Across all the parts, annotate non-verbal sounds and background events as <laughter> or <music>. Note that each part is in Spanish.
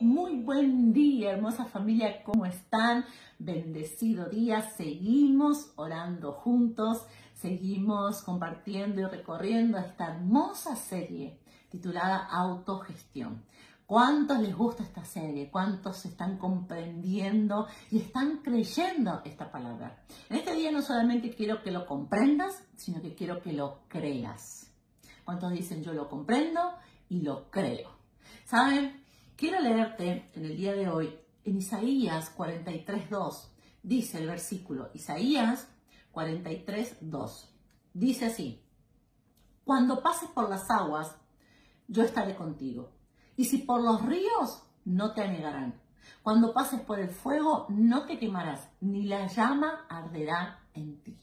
Muy buen día, hermosa familia, ¿cómo están? Bendecido día, seguimos orando juntos, seguimos compartiendo y recorriendo esta hermosa serie titulada Autogestión. ¿Cuántos les gusta esta serie? ¿Cuántos están comprendiendo y están creyendo esta palabra? En este día no solamente quiero que lo comprendas, sino que quiero que lo creas. ¿Cuántos dicen yo lo comprendo y lo creo? ¿Saben? Quiero leerte en el día de hoy en Isaías 43.2. Dice el versículo, Isaías 43.2. Dice así, cuando pases por las aguas, yo estaré contigo. Y si por los ríos, no te anegarán. Cuando pases por el fuego, no te quemarás, ni la llama arderá en ti.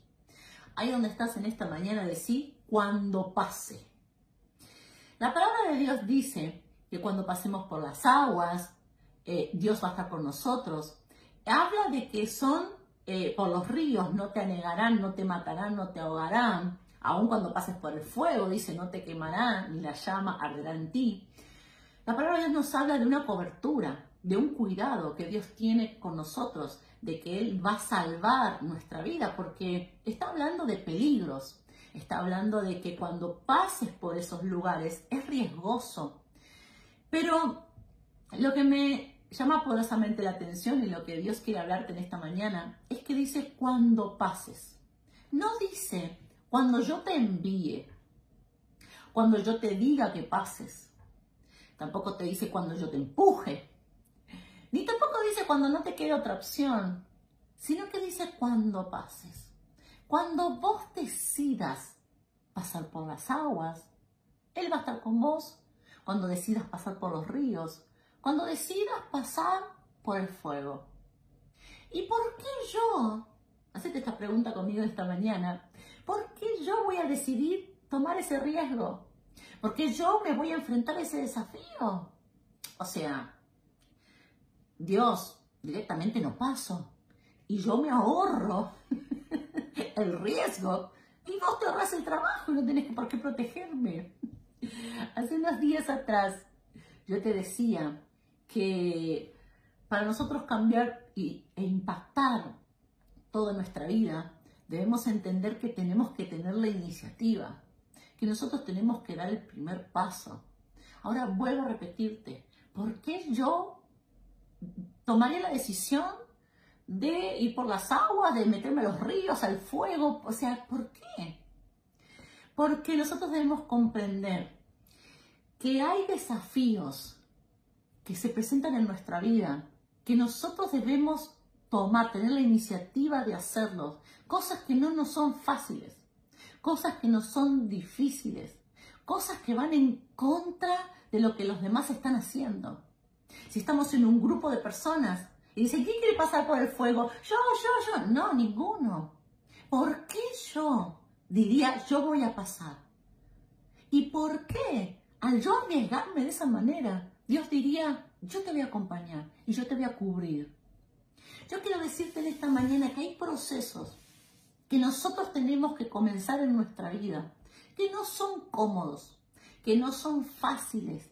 Ahí donde estás en esta mañana, decir, cuando pase. La palabra de Dios dice que cuando pasemos por las aguas, eh, Dios va a estar por nosotros. Habla de que son eh, por los ríos, no te anegarán, no te matarán, no te ahogarán. Aun cuando pases por el fuego, dice, no te quemarán, ni la llama arderá en ti. La palabra de Dios nos habla de una cobertura, de un cuidado que Dios tiene con nosotros, de que Él va a salvar nuestra vida, porque está hablando de peligros, está hablando de que cuando pases por esos lugares es riesgoso, pero lo que me llama poderosamente la atención y lo que Dios quiere hablarte en esta mañana es que dice cuando pases. No dice cuando yo te envíe, cuando yo te diga que pases. Tampoco te dice cuando yo te empuje. Ni tampoco dice cuando no te quede otra opción, sino que dice cuando pases. Cuando vos decidas pasar por las aguas, Él va a estar con vos cuando decidas pasar por los ríos, cuando decidas pasar por el fuego. ¿Y por qué yo? Hacete esta pregunta conmigo esta mañana. ¿Por qué yo voy a decidir tomar ese riesgo? ¿Por qué yo me voy a enfrentar a ese desafío? O sea, Dios directamente no paso y yo me ahorro <laughs> el riesgo y vos te ahorras el trabajo y no tenés por qué protegerme. <laughs> Hace unos días atrás yo te decía que para nosotros cambiar e impactar toda nuestra vida, debemos entender que tenemos que tener la iniciativa, que nosotros tenemos que dar el primer paso. Ahora vuelvo a repetirte, ¿por qué yo tomaría la decisión de ir por las aguas, de meterme a los ríos, al fuego? O sea, ¿por qué? Porque nosotros debemos comprender que hay desafíos que se presentan en nuestra vida, que nosotros debemos tomar, tener la iniciativa de hacerlos, cosas que no nos son fáciles, cosas que no son difíciles, cosas que van en contra de lo que los demás están haciendo. Si estamos en un grupo de personas y dicen, ¿quién quiere pasar por el fuego? Yo, yo, yo. No, ninguno. ¿Por qué yo diría, yo voy a pasar? ¿Y por qué? Al yo arriesgarme de esa manera, Dios diría, yo te voy a acompañar y yo te voy a cubrir. Yo quiero decirte en esta mañana que hay procesos que nosotros tenemos que comenzar en nuestra vida, que no son cómodos, que no son fáciles,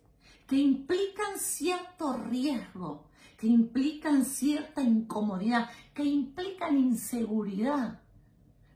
que implican cierto riesgo, que implican cierta incomodidad, que implican inseguridad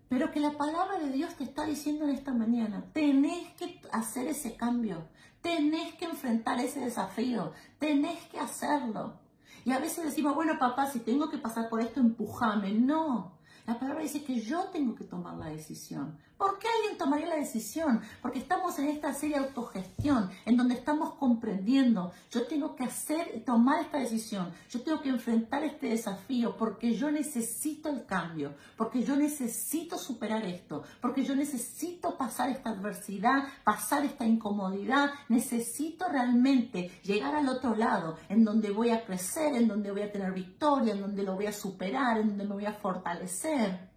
pero que la palabra de Dios te está diciendo en esta mañana, tenés que hacer ese cambio, tenés que enfrentar ese desafío, tenés que hacerlo. Y a veces decimos, bueno papá, si tengo que pasar por esto, empujame. No, la palabra dice que yo tengo que tomar la decisión. ¿Por qué alguien tomaría la decisión? Porque estamos en esta serie de autogestión, en donde estamos comprendiendo, yo tengo que hacer y tomar esta decisión, yo tengo que enfrentar este desafío porque yo necesito el cambio, porque yo necesito superar esto, porque yo necesito pasar esta adversidad, pasar esta incomodidad, necesito realmente llegar al otro lado, en donde voy a crecer, en donde voy a tener victoria, en donde lo voy a superar, en donde me voy a fortalecer.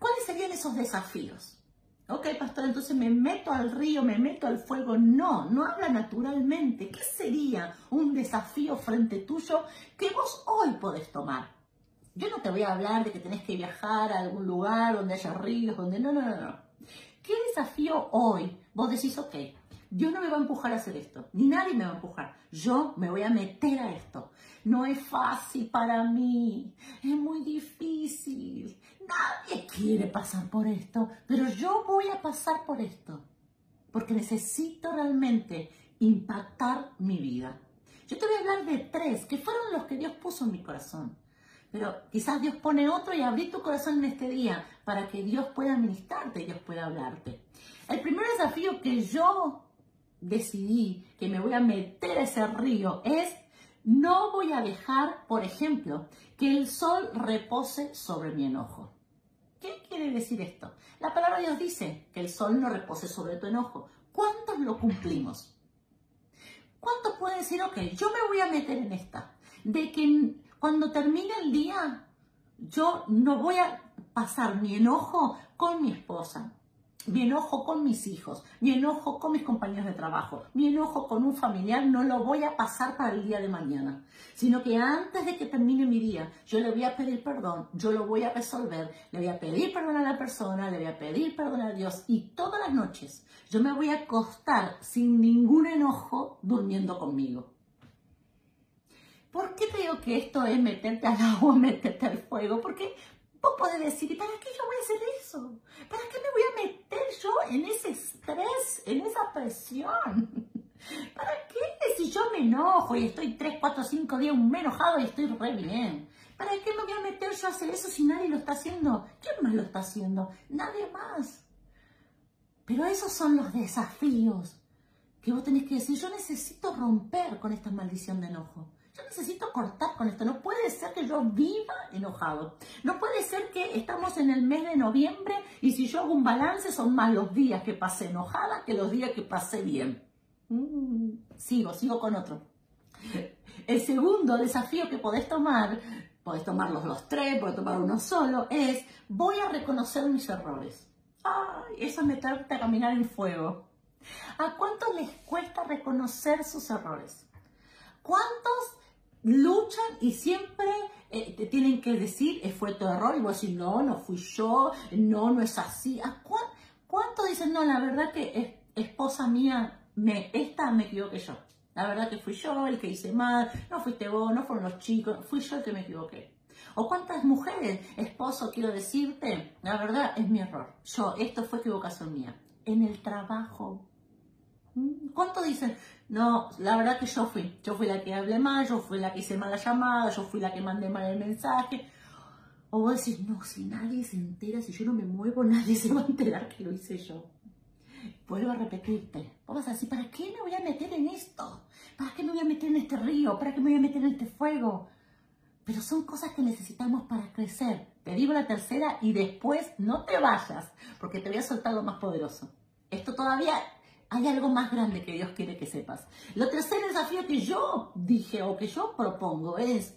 ¿Cuáles serían esos desafíos? Ok, pastor, entonces me meto al río, me meto al fuego. No, no habla naturalmente. ¿Qué sería un desafío frente tuyo que vos hoy podés tomar? Yo no te voy a hablar de que tenés que viajar a algún lugar donde haya ríos, donde... No, no, no, no. ¿Qué desafío hoy vos decís, ok, Dios no me va a empujar a hacer esto, ni nadie me va a empujar. Yo me voy a meter a esto. No es fácil para mí, es muy difícil. Nadie quiere pasar por esto, pero yo voy a pasar por esto, porque necesito realmente impactar mi vida. Yo te voy a hablar de tres que fueron los que Dios puso en mi corazón. Pero quizás Dios pone otro y abrí tu corazón en este día para que Dios pueda ministrarte y Dios pueda hablarte. El primer desafío que yo decidí que me voy a meter a ese río es no voy a dejar, por ejemplo, que el sol repose sobre mi enojo. ¿Qué quiere decir esto? La palabra de Dios dice que el sol no repose sobre tu enojo. ¿Cuántos lo cumplimos? ¿Cuántos pueden decir, ok, yo me voy a meter en esta? De que cuando termine el día, yo no voy a pasar mi enojo con mi esposa, mi enojo con mis hijos, mi enojo con mis compañeros de trabajo, mi enojo con un familiar, no lo voy a pasar para el día de mañana, sino que antes de que termine mi día, yo le voy a pedir perdón, yo lo voy a resolver, le voy a pedir perdón a la persona, le voy a pedir perdón a Dios y todas las noches yo me voy a acostar sin ningún enojo durmiendo conmigo. ¿Por qué digo que esto es meterte al agua, <laughs> meterte al fuego? Porque vos podés decir, ¿y para qué yo voy a hacer eso? ¿Para qué me voy a meter yo en ese estrés, en esa presión? <laughs> ¿Para qué si yo me enojo y estoy 3, 4, 5 días me enojado y estoy re bien? ¿Para qué me voy a meter yo a hacer eso si nadie lo está haciendo? ¿Quién más lo está haciendo? Nadie más. Pero esos son los desafíos que vos tenés que decir, yo necesito romper con esta maldición de enojo. Yo necesito cortar con esto. No puede ser que yo viva enojado. No puede ser que estamos en el mes de noviembre y si yo hago un balance son más los días que pasé enojada que los días que pasé bien. Mm, sigo, sigo con otro. El segundo desafío que podés tomar, podés tomarlos los tres, podés tomar uno solo, es voy a reconocer mis errores. Ay, eso me trata a caminar en fuego. ¿A cuántos les cuesta reconocer sus errores? ¿Cuántos luchan y siempre eh, te tienen que decir, fue tu error, y vos decís, no, no fui yo, no, no es así. ¿A cuánto, dicen, no, la verdad que esposa mía, me, esta me equivoqué yo? La verdad que fui yo el que hice mal, no fuiste vos, no fueron los chicos, fui yo el que me equivoqué. O cuántas mujeres, esposo, quiero decirte, la verdad es mi error. Yo, esto fue equivocación mía. En el trabajo, ¿Cuánto dicen? No, la verdad que yo fui. Yo fui la que hablé mal, yo fui la que hice mal la llamada, yo fui la que mandé mal el mensaje. O vos decís, no, si nadie se entera, si yo no me muevo, <laughs> nadie se va a enterar que lo hice yo. Vuelvo a repetirte. Vos vas a decir, ¿para qué me voy a meter en esto? ¿Para qué me voy a meter en este río? ¿Para qué me voy a meter en este fuego? Pero son cosas que necesitamos para crecer. Te digo la tercera y después no te vayas, porque te voy a soltar lo más poderoso. Esto todavía hay algo más grande que Dios quiere que sepas. Lo tercer desafío que yo dije o que yo propongo es,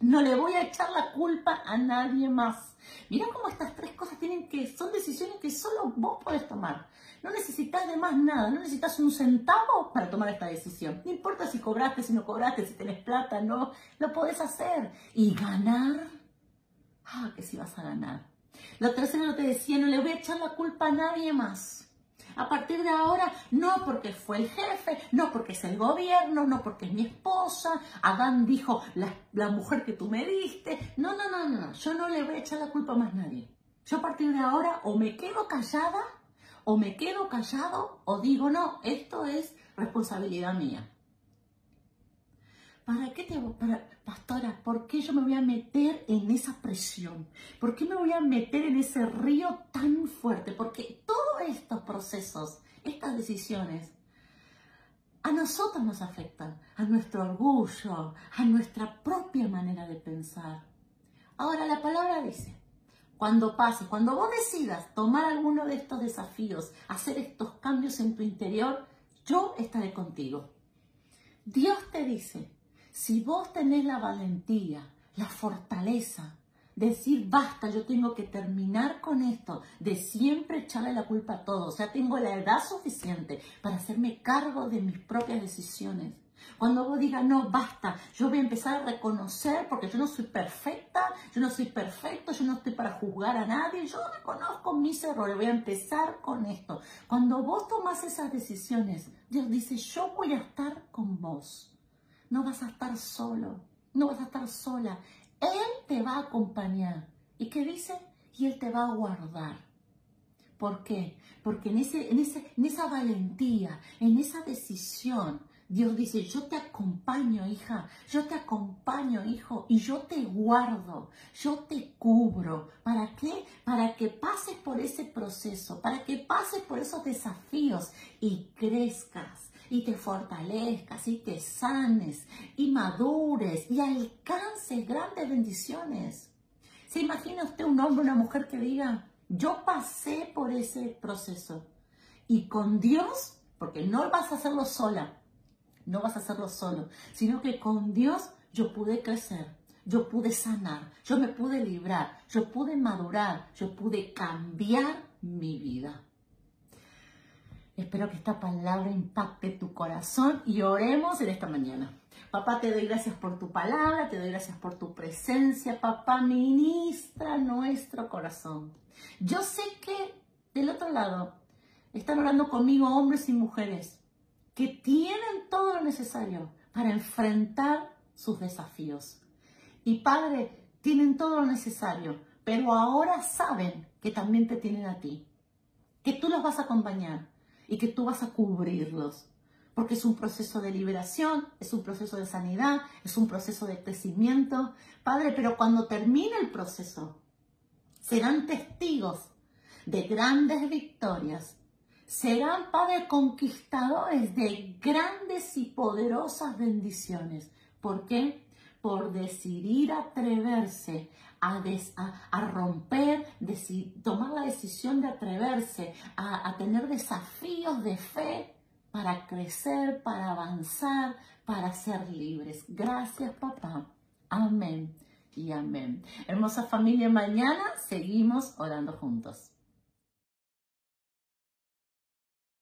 no le voy a echar la culpa a nadie más. Mira cómo estas tres cosas tienen que, son decisiones que solo vos podés tomar. No necesitas de más nada, no necesitas un centavo para tomar esta decisión. No importa si cobraste, si no cobraste, si tenés plata, no, lo podés hacer. Y ganar, ah, que si vas a ganar. Lo tercero te decía, no le voy a echar la culpa a nadie más. A partir de ahora, no porque fue el jefe, no porque es el gobierno, no porque es mi esposa, Adán dijo la, mujer que tú me diste. No, no, no, no, yo no le voy a echar la culpa a más nadie. Yo a partir de ahora o me quedo callada, o me quedo callado, o digo, no, esto es responsabilidad mía. ¿Para qué te para, pastora? ¿Por qué yo me voy a meter en esa presión? ¿Por qué me voy a meter en ese río tan fuerte? Porque estos procesos, estas decisiones, a nosotros nos afectan, a nuestro orgullo, a nuestra propia manera de pensar. Ahora la palabra dice, cuando pases, cuando vos decidas tomar alguno de estos desafíos, hacer estos cambios en tu interior, yo estaré contigo. Dios te dice, si vos tenés la valentía, la fortaleza, decir, basta, yo tengo que terminar con esto, de siempre echarle la culpa a todos, o sea, tengo la edad suficiente para hacerme cargo de mis propias decisiones. Cuando vos digas, no, basta, yo voy a empezar a reconocer, porque yo no soy perfecta, yo no soy perfecto, yo no estoy para juzgar a nadie, yo reconozco mis errores, voy a empezar con esto. Cuando vos tomas esas decisiones, Dios dice, yo voy a estar con vos. No vas a estar solo, no vas a estar sola. Él te va a acompañar. ¿Y qué dice? Y Él te va a guardar. ¿Por qué? Porque en, ese, en, ese, en esa valentía, en esa decisión, Dios dice, yo te acompaño, hija, yo te acompaño, hijo, y yo te guardo, yo te cubro. ¿Para qué? Para que pases por ese proceso, para que pases por esos desafíos y crezcas, y te fortalezcas, y te sanes, y madures, y alcances grandes bendiciones. ¿Se imagina usted un hombre, una mujer que diga, yo pasé por ese proceso, y con Dios, porque no vas a hacerlo sola, no vas a hacerlo solo, sino que con Dios yo pude crecer, yo pude sanar, yo me pude librar, yo pude madurar, yo pude cambiar mi vida. Espero que esta palabra impacte tu corazón y oremos en esta mañana. Papá, te doy gracias por tu palabra, te doy gracias por tu presencia. Papá, ministra nuestro corazón. Yo sé que del otro lado están orando conmigo hombres y mujeres que tienen todo lo necesario para enfrentar sus desafíos. Y Padre, tienen todo lo necesario, pero ahora saben que también te tienen a ti, que tú los vas a acompañar y que tú vas a cubrirlos, porque es un proceso de liberación, es un proceso de sanidad, es un proceso de crecimiento. Padre, pero cuando termine el proceso, serán testigos de grandes victorias serán, Padre, conquistadores de grandes y poderosas bendiciones. ¿Por qué? Por decidir atreverse a, a, romper, tomar la decisión de atreverse a, a tener desafíos de fe para crecer, para avanzar, para ser libres. Gracias, papá. Amén y amén. Hermosa familia, mañana seguimos orando juntos.